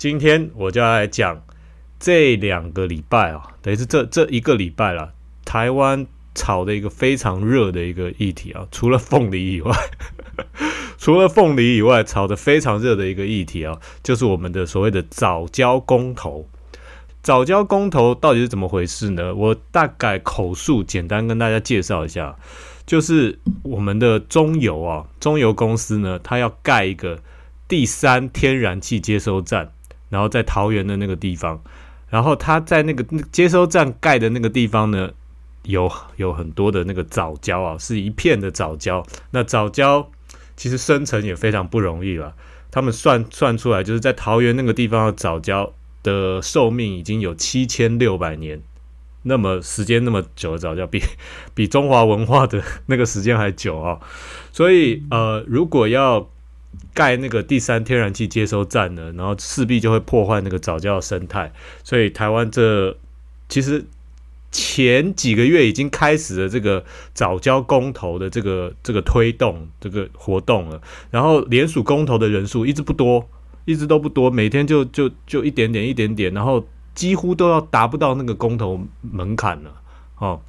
今天我就要来讲这两个礼拜啊，等于是这这一个礼拜了，台湾炒的一个非常热的一个议题啊，除了凤梨以外，除了凤梨以外，炒的非常热的一个议题啊，就是我们的所谓的早交公投。早交公投到底是怎么回事呢？我大概口述简单跟大家介绍一下，就是我们的中油啊，中油公司呢，它要盖一个第三天然气接收站。然后在桃园的那个地方，然后他在那个接收站盖的那个地方呢，有有很多的那个藻礁啊，是一片的藻礁。那藻礁其实生成也非常不容易了。他们算算出来，就是在桃园那个地方的藻礁的寿命已经有七千六百年，那么时间那么久的早教，比比中华文化的那个时间还久啊。所以呃，如果要盖那个第三天然气接收站呢，然后势必就会破坏那个早教生态，所以台湾这其实前几个月已经开始了这个早教公投的这个这个推动这个活动了，然后联署公投的人数一直不多，一直都不多，每天就就就一点点一点点，然后几乎都要达不到那个公投门槛了，哦，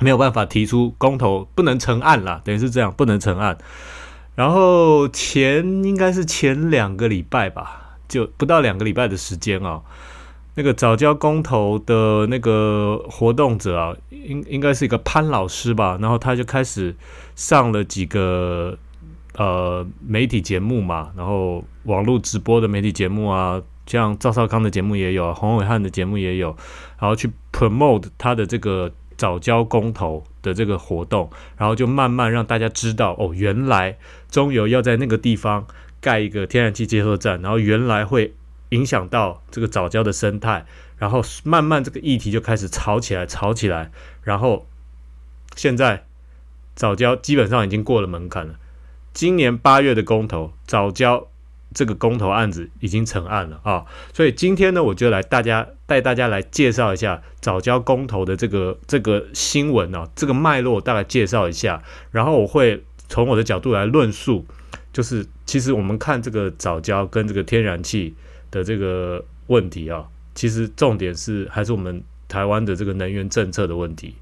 没有办法提出公投不能成案了，等于是这样不能成案。然后前应该是前两个礼拜吧，就不到两个礼拜的时间啊。那个早教公投的那个活动者啊，应应该是一个潘老师吧。然后他就开始上了几个呃媒体节目嘛，然后网络直播的媒体节目啊，像赵少康的节目也有，洪伟汉的节目也有，然后去 promote 他的这个。早教公投的这个活动，然后就慢慢让大家知道哦，原来中油要在那个地方盖一个天然气接收站，然后原来会影响到这个早教的生态，然后慢慢这个议题就开始吵起来，吵起来，然后现在早教基本上已经过了门槛了。今年八月的公投，早教。这个公投案子已经成案了啊，所以今天呢，我就来大家带大家来介绍一下早教公投的这个这个新闻啊，这个脉络大概介绍一下，然后我会从我的角度来论述，就是其实我们看这个早教跟这个天然气的这个问题啊，其实重点是还是我们台湾的这个能源政策的问题。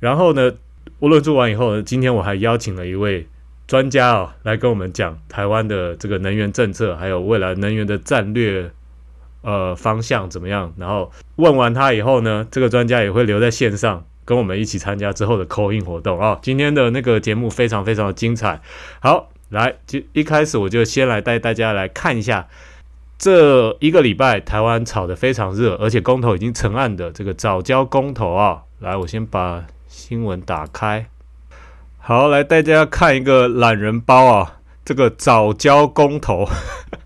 然后呢，我论述完以后呢，今天我还邀请了一位。专家啊，来跟我们讲台湾的这个能源政策，还有未来能源的战略呃方向怎么样？然后问完他以后呢，这个专家也会留在线上跟我们一起参加之后的扣印活动啊。今天的那个节目非常非常的精彩。好，来就一开始我就先来带大家来看一下这一个礼拜台湾炒得非常热，而且公投已经成案的这个早教公投啊。来，我先把新闻打开。好，来大家看一个懒人包啊，这个早教公投，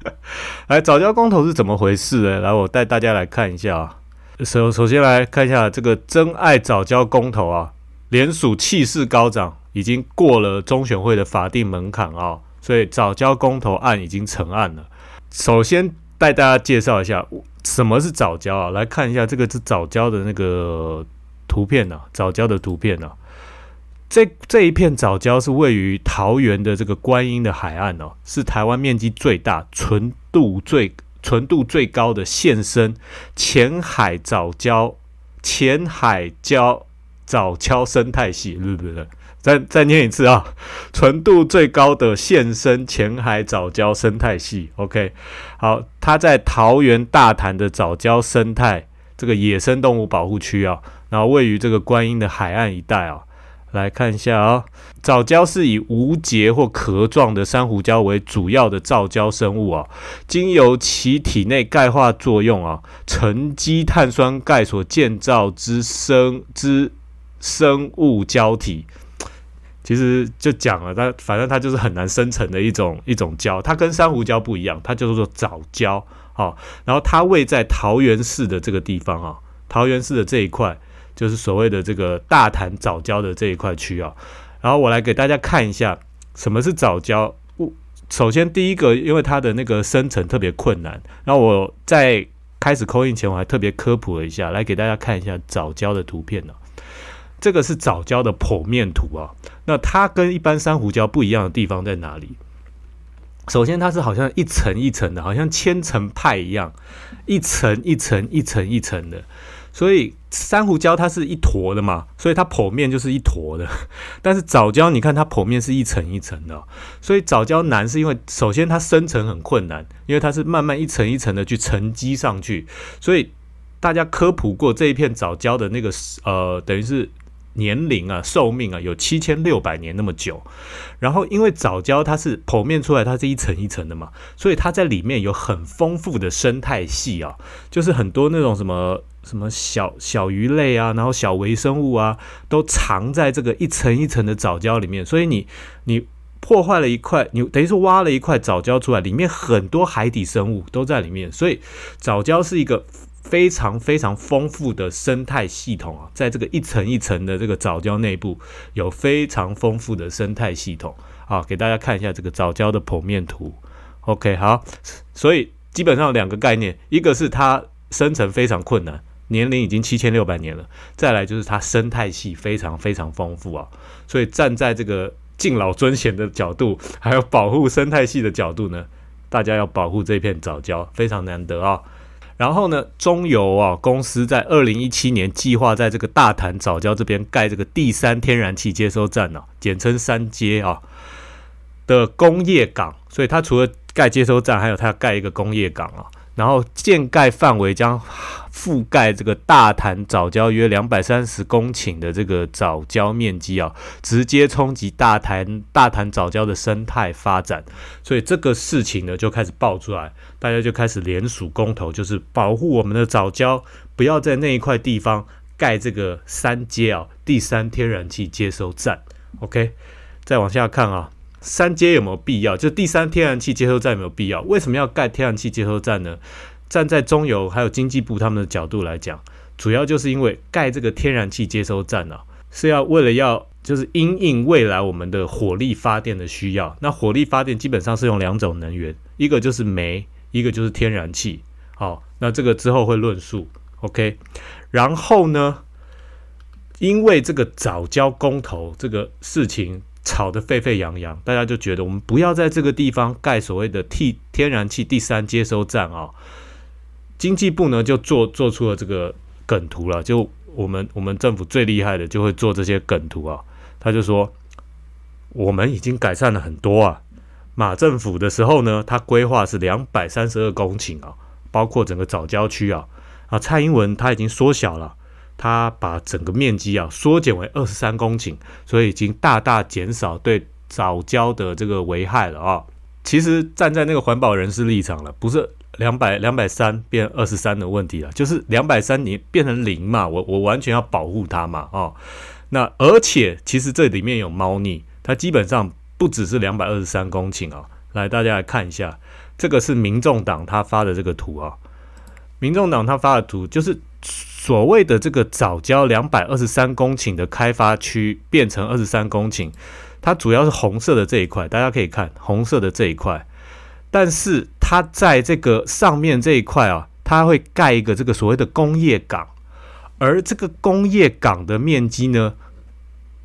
来早教公投是怎么回事呢？来，我带大家来看一下啊。首首先来看一下这个真爱早教公投啊，联署气势高涨，已经过了中选会的法定门槛啊，所以早教公投案已经成案了。首先带大家介绍一下什么是早教啊，来看一下这个是早教的那个图片呢，早教的图片呢。这这一片藻礁是位于桃园的这个观音的海岸哦，是台湾面积最大、纯度最纯度最高的现生浅海藻礁浅海礁藻礁生态系，对不对？再再念一次啊，纯度最高的现生浅海藻礁生态系。OK，好，它在桃园大潭的藻礁生态这个野生动物保护区啊，然后位于这个观音的海岸一带啊。来看一下啊，藻礁是以无节或壳状的珊瑚礁为主要的藻礁生物啊，经由其体内钙化作用啊，沉积碳酸钙所建造之生之生物胶体。其实就讲了，它反正它就是很难生成的一种一种胶，它跟珊瑚礁不一样，它叫做藻礁啊。然后它位在桃园市的这个地方啊，桃园市的这一块。就是所谓的这个大潭藻礁的这一块区啊，然后我来给大家看一下什么是藻礁。首先第一个，因为它的那个生成特别困难，然后我在开始扣印前，我还特别科普了一下，来给大家看一下藻礁的图片呢。这个是藻礁的剖面图啊，那它跟一般珊瑚礁不一样的地方在哪里？首先它是好像一层一层的，好像千层派一样，一层一层一层一层的。所以珊瑚礁它是一坨的嘛，所以它剖面就是一坨的。但是藻礁你看它剖面是一层一层的，所以藻礁难是因为首先它生成很困难，因为它是慢慢一层一层的去沉积上去。所以大家科普过这一片藻礁的那个呃，等于是年龄啊、寿命啊，有七千六百年那么久。然后因为藻礁它是剖面出来，它是一层一层的嘛，所以它在里面有很丰富的生态系啊，就是很多那种什么。什么小小鱼类啊，然后小微生物啊，都藏在这个一层一层的藻礁里面。所以你你破坏了一块，你等于是挖了一块藻礁出来，里面很多海底生物都在里面。所以藻礁是一个非常非常丰富的生态系统啊，在这个一层一层的这个藻礁内部，有非常丰富的生态系统啊。给大家看一下这个藻礁的剖面图。OK，好，所以基本上两个概念，一个是它生成非常困难。年龄已经七千六百年了，再来就是它生态系非常非常丰富啊，所以站在这个敬老尊贤的角度，还有保护生态系的角度呢，大家要保护这片藻礁，非常难得啊。然后呢，中油啊公司在二零一七年计划在这个大潭早礁这边盖这个第三天然气接收站呢，简称三接啊的工业港，所以它除了盖接收站，还有它要盖一个工业港啊。然后建盖范围将覆盖这个大潭藻礁约两百三十公顷的这个藻礁面积啊，直接冲击大潭大潭藻礁的生态发展。所以这个事情呢就开始爆出来，大家就开始联署公投，就是保护我们的藻礁，不要在那一块地方盖这个三阶啊第三天然气接收站。OK，再往下看啊。三阶有没有必要？就第三天然气接收站有没有必要？为什么要盖天然气接收站呢？站在中油还有经济部他们的角度来讲，主要就是因为盖这个天然气接收站呢，是要为了要就是因应未来我们的火力发电的需要。那火力发电基本上是用两种能源，一个就是煤，一个就是天然气。好，那这个之后会论述。OK，然后呢，因为这个早交公投这个事情。吵得沸沸扬扬，大家就觉得我们不要在这个地方盖所谓的替天然气第三接收站啊。经济部呢就做做出了这个梗图了，就我们我们政府最厉害的就会做这些梗图啊。他就说我们已经改善了很多啊。马政府的时候呢，他规划是两百三十二公顷啊，包括整个早郊区啊啊。蔡英文他已经缩小了。它把整个面积啊缩减为二十三公顷，所以已经大大减少对藻礁的这个危害了啊。其实站在那个环保人士立场了，不是两百两百三变二十三的问题了，就是两百三你变成零嘛，我我完全要保护它嘛啊。那而且其实这里面有猫腻，它基本上不只是两百二十三公顷啊。来，大家来看一下，这个是民众党他发的这个图啊。民众党他发的图就是。所谓的这个早交两百二十三公顷的开发区变成二十三公顷，它主要是红色的这一块，大家可以看红色的这一块。但是它在这个上面这一块啊，它会盖一个这个所谓的工业港，而这个工业港的面积呢，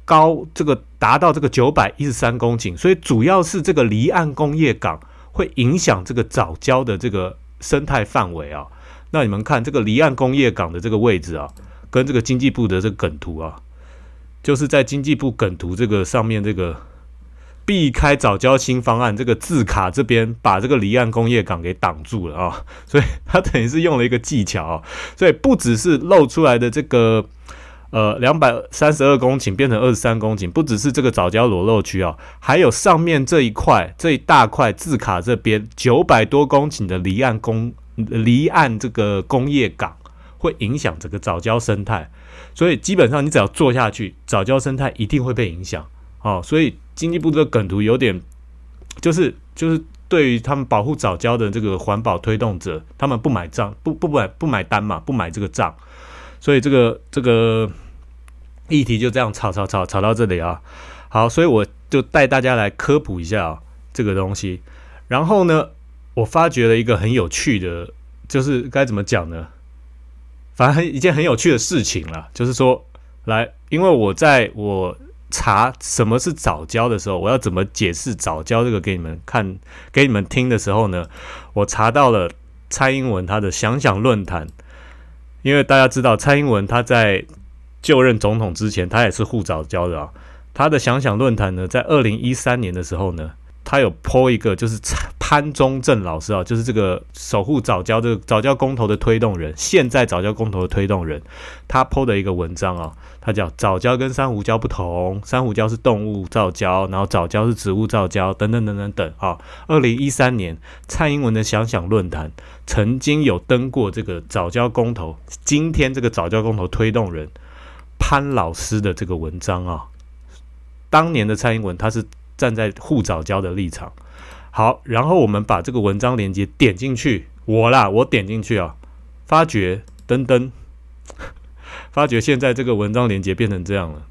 高这个达到这个九百一十三公顷，所以主要是这个离岸工业港会影响这个早交的这个生态范围啊。那你们看这个离岸工业港的这个位置啊，跟这个经济部的这个梗图啊，就是在经济部梗图这个上面这个避开早交新方案这个字卡这边，把这个离岸工业港给挡住了啊，所以它等于是用了一个技巧，所以不只是露出来的这个呃两百三十二公顷变成二十三公顷，不只是这个早交裸露区啊，还有上面这一块这一大块字卡这边九百多公顷的离岸工。离岸这个工业港会影响整个早礁生态，所以基本上你只要做下去，早礁生态一定会被影响。哦，所以经济部这个梗图有点，就是就是对于他们保护早礁的这个环保推动者，他们不买账，不不买不买单嘛，不买这个账，所以这个这个议题就这样吵吵吵吵到这里啊。好，所以我就带大家来科普一下这个东西，然后呢。我发觉了一个很有趣的，就是该怎么讲呢？反正一件很有趣的事情了，就是说，来，因为我在我查什么是早教的时候，我要怎么解释早教这个给你们看、给你们听的时候呢？我查到了蔡英文他的想想论坛，因为大家知道蔡英文他在就任总统之前，他也是护早教的啊。他的想想论坛呢，在二零一三年的时候呢。他有 po 一个，就是潘中正老师啊，就是这个守护早教这个早教公投的推动人，现在早教公投的推动人，他 po 的一个文章啊，他叫早教跟珊瑚礁不同，珊瑚礁是动物造礁，然后早教是植物造礁，等等等等等啊。二零一三年蔡英文的想想论坛曾经有登过这个早教公投，今天这个早教公投推动人潘老师的这个文章啊，当年的蔡英文他是。站在护早教的立场，好，然后我们把这个文章链接点进去，我啦，我点进去啊，发觉噔噔，发觉现在这个文章链接变成这样了，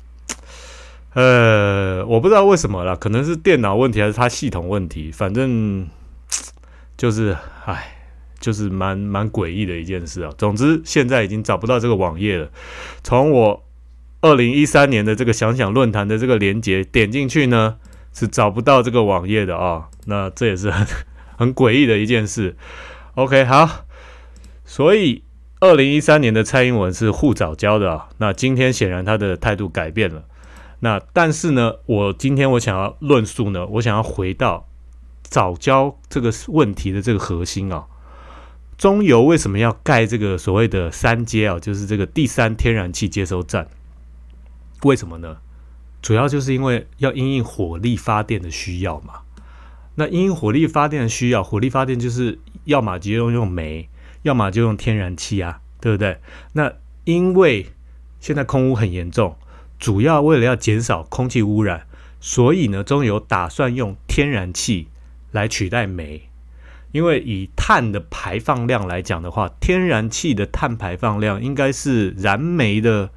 呃，我不知道为什么啦，可能是电脑问题还是它系统问题，反正 就是，唉，就是蛮蛮诡异的一件事啊。总之，现在已经找不到这个网页了。从我二零一三年的这个想想论坛的这个链接点进去呢。是找不到这个网页的啊，那这也是很 很诡异的一件事。OK，好，所以二零一三年的蔡英文是互早教的啊，那今天显然他的态度改变了。那但是呢，我今天我想要论述呢，我想要回到早教这个问题的这个核心啊，中油为什么要盖这个所谓的三阶啊，就是这个第三天然气接收站？为什么呢？主要就是因为要因应火力发电的需要嘛。那因应火力发电的需要，火力发电就是要么就用用煤，要么就用天然气啊，对不对？那因为现在空污很严重，主要为了要减少空气污染，所以呢，中油打算用天然气来取代煤。因为以碳的排放量来讲的话，天然气的碳排放量应该是燃煤的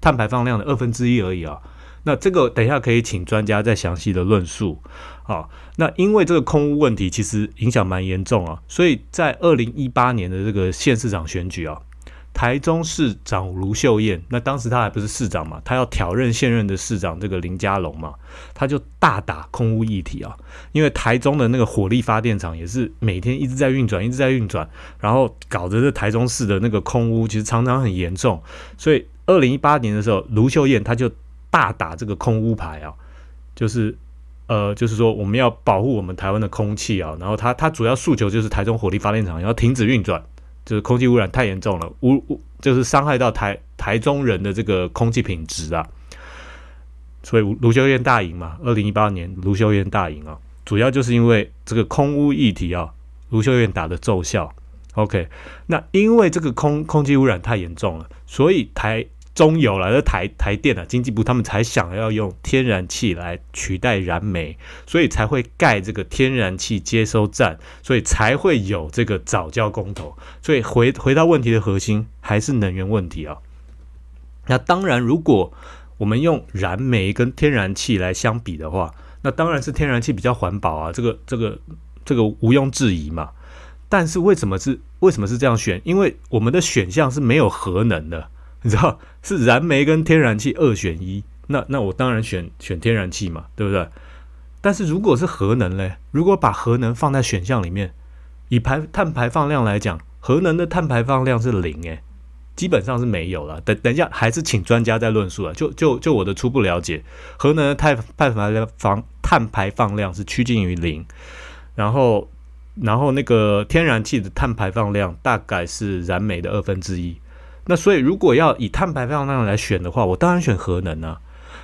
碳排放量的二分之一而已啊。那这个等一下可以请专家再详细的论述啊。那因为这个空屋问题其实影响蛮严重啊，所以在二零一八年的这个县市长选举啊，台中市长卢秀燕，那当时他还不是市长嘛，他要挑任现任的市长这个林佳龙嘛，他就大打空屋议题啊。因为台中的那个火力发电厂也是每天一直在运转，一直在运转，然后搞得这台中市的那个空屋其实常常很严重，所以二零一八年的时候，卢秀燕他就。大打这个空污牌啊，就是呃，就是说我们要保护我们台湾的空气啊，然后他他主要诉求就是台中火力发电厂要停止运转，就是空气污染太严重了，污污就是伤害到台台中人的这个空气品质啊，所以卢修燕大赢嘛，二零一八年卢修燕大赢啊，主要就是因为这个空污议题啊，卢修燕打的奏效。OK，那因为这个空空气污染太严重了，所以台。中油了，这台台电啊，经济部他们才想要用天然气来取代燃煤，所以才会盖这个天然气接收站，所以才会有这个早教公投。所以回回到问题的核心，还是能源问题啊。那当然，如果我们用燃煤跟天然气来相比的话，那当然是天然气比较环保啊，这个这个这个毋庸置疑嘛。但是为什么是为什么是这样选？因为我们的选项是没有核能的。你知道是燃煤跟天然气二选一，那那我当然选选天然气嘛，对不对？但是如果是核能嘞，如果把核能放在选项里面，以排碳排放量来讲，核能的碳排放量是零诶，基本上是没有了。等等一下，还是请专家再论述了。就就就我的初步了解，核能的碳碳排放碳排放量是趋近于零，然后然后那个天然气的碳排放量大概是燃煤的二分之一。那所以，如果要以碳排放量来选的话，我当然选核能啊。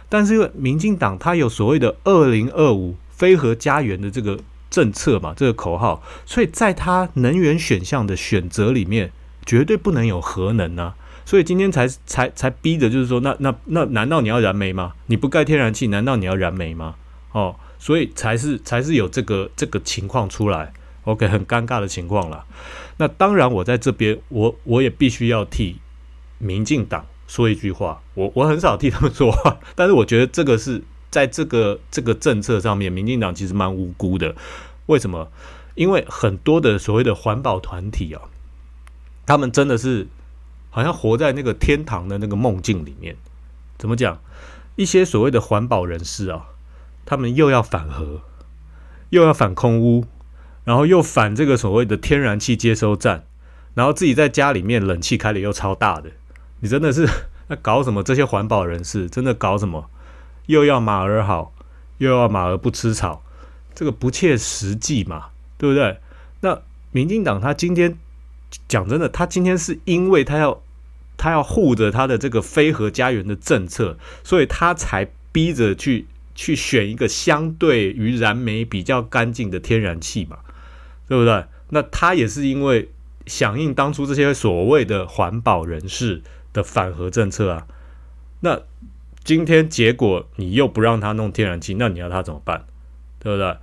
但是因为民进党它有所谓的“二零二五非核家园”的这个政策嘛，这个口号，所以在它能源选项的选择里面，绝对不能有核能啊。所以今天才才才逼着就是说，那那那难道你要燃煤吗？你不盖天然气，难道你要燃煤吗？哦，所以才是才是有这个这个情况出来。OK，很尴尬的情况了。那当然，我在这边，我我也必须要替。民进党说一句话，我我很少替他们说话，但是我觉得这个是在这个这个政策上面，民进党其实蛮无辜的。为什么？因为很多的所谓的环保团体啊，他们真的是好像活在那个天堂的那个梦境里面。怎么讲？一些所谓的环保人士啊，他们又要反核，又要反空污，然后又反这个所谓的天然气接收站，然后自己在家里面冷气开的又超大的，你真的是 那搞什么？这些环保人士真的搞什么？又要马儿好，又要马儿不吃草，这个不切实际嘛，对不对？那民进党他今天讲真的，他今天是因为他要。他要护着他的这个非核家园的政策，所以他才逼着去去选一个相对于燃煤比较干净的天然气嘛，对不对？那他也是因为响应当初这些所谓的环保人士的反核政策啊。那今天结果你又不让他弄天然气，那你要他怎么办？对不对？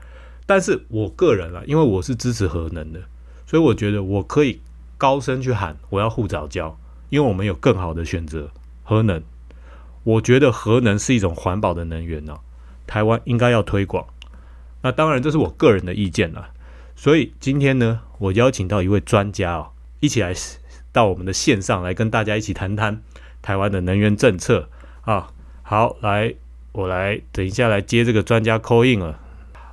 但是我个人啊，因为我是支持核能的，所以我觉得我可以高声去喊，我要护早教。因为我们有更好的选择，核能。我觉得核能是一种环保的能源呢，台湾应该要推广。那当然这是我个人的意见了。所以今天呢，我邀请到一位专家哦，一起来到我们的线上来跟大家一起谈谈台湾的能源政策啊。好，来，我来等一下来接这个专家 call in 了。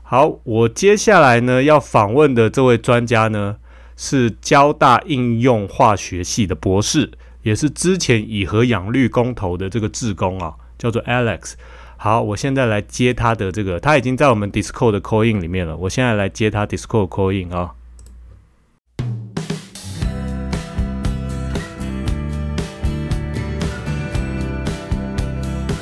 好，我接下来呢要访问的这位专家呢是交大应用化学系的博士。也是之前以和养绿公投的这个志工啊，叫做 Alex。好，我现在来接他的这个，他已经在我们 Discord 的 Call in 里面了。我现在来接他 Discord Call in 啊。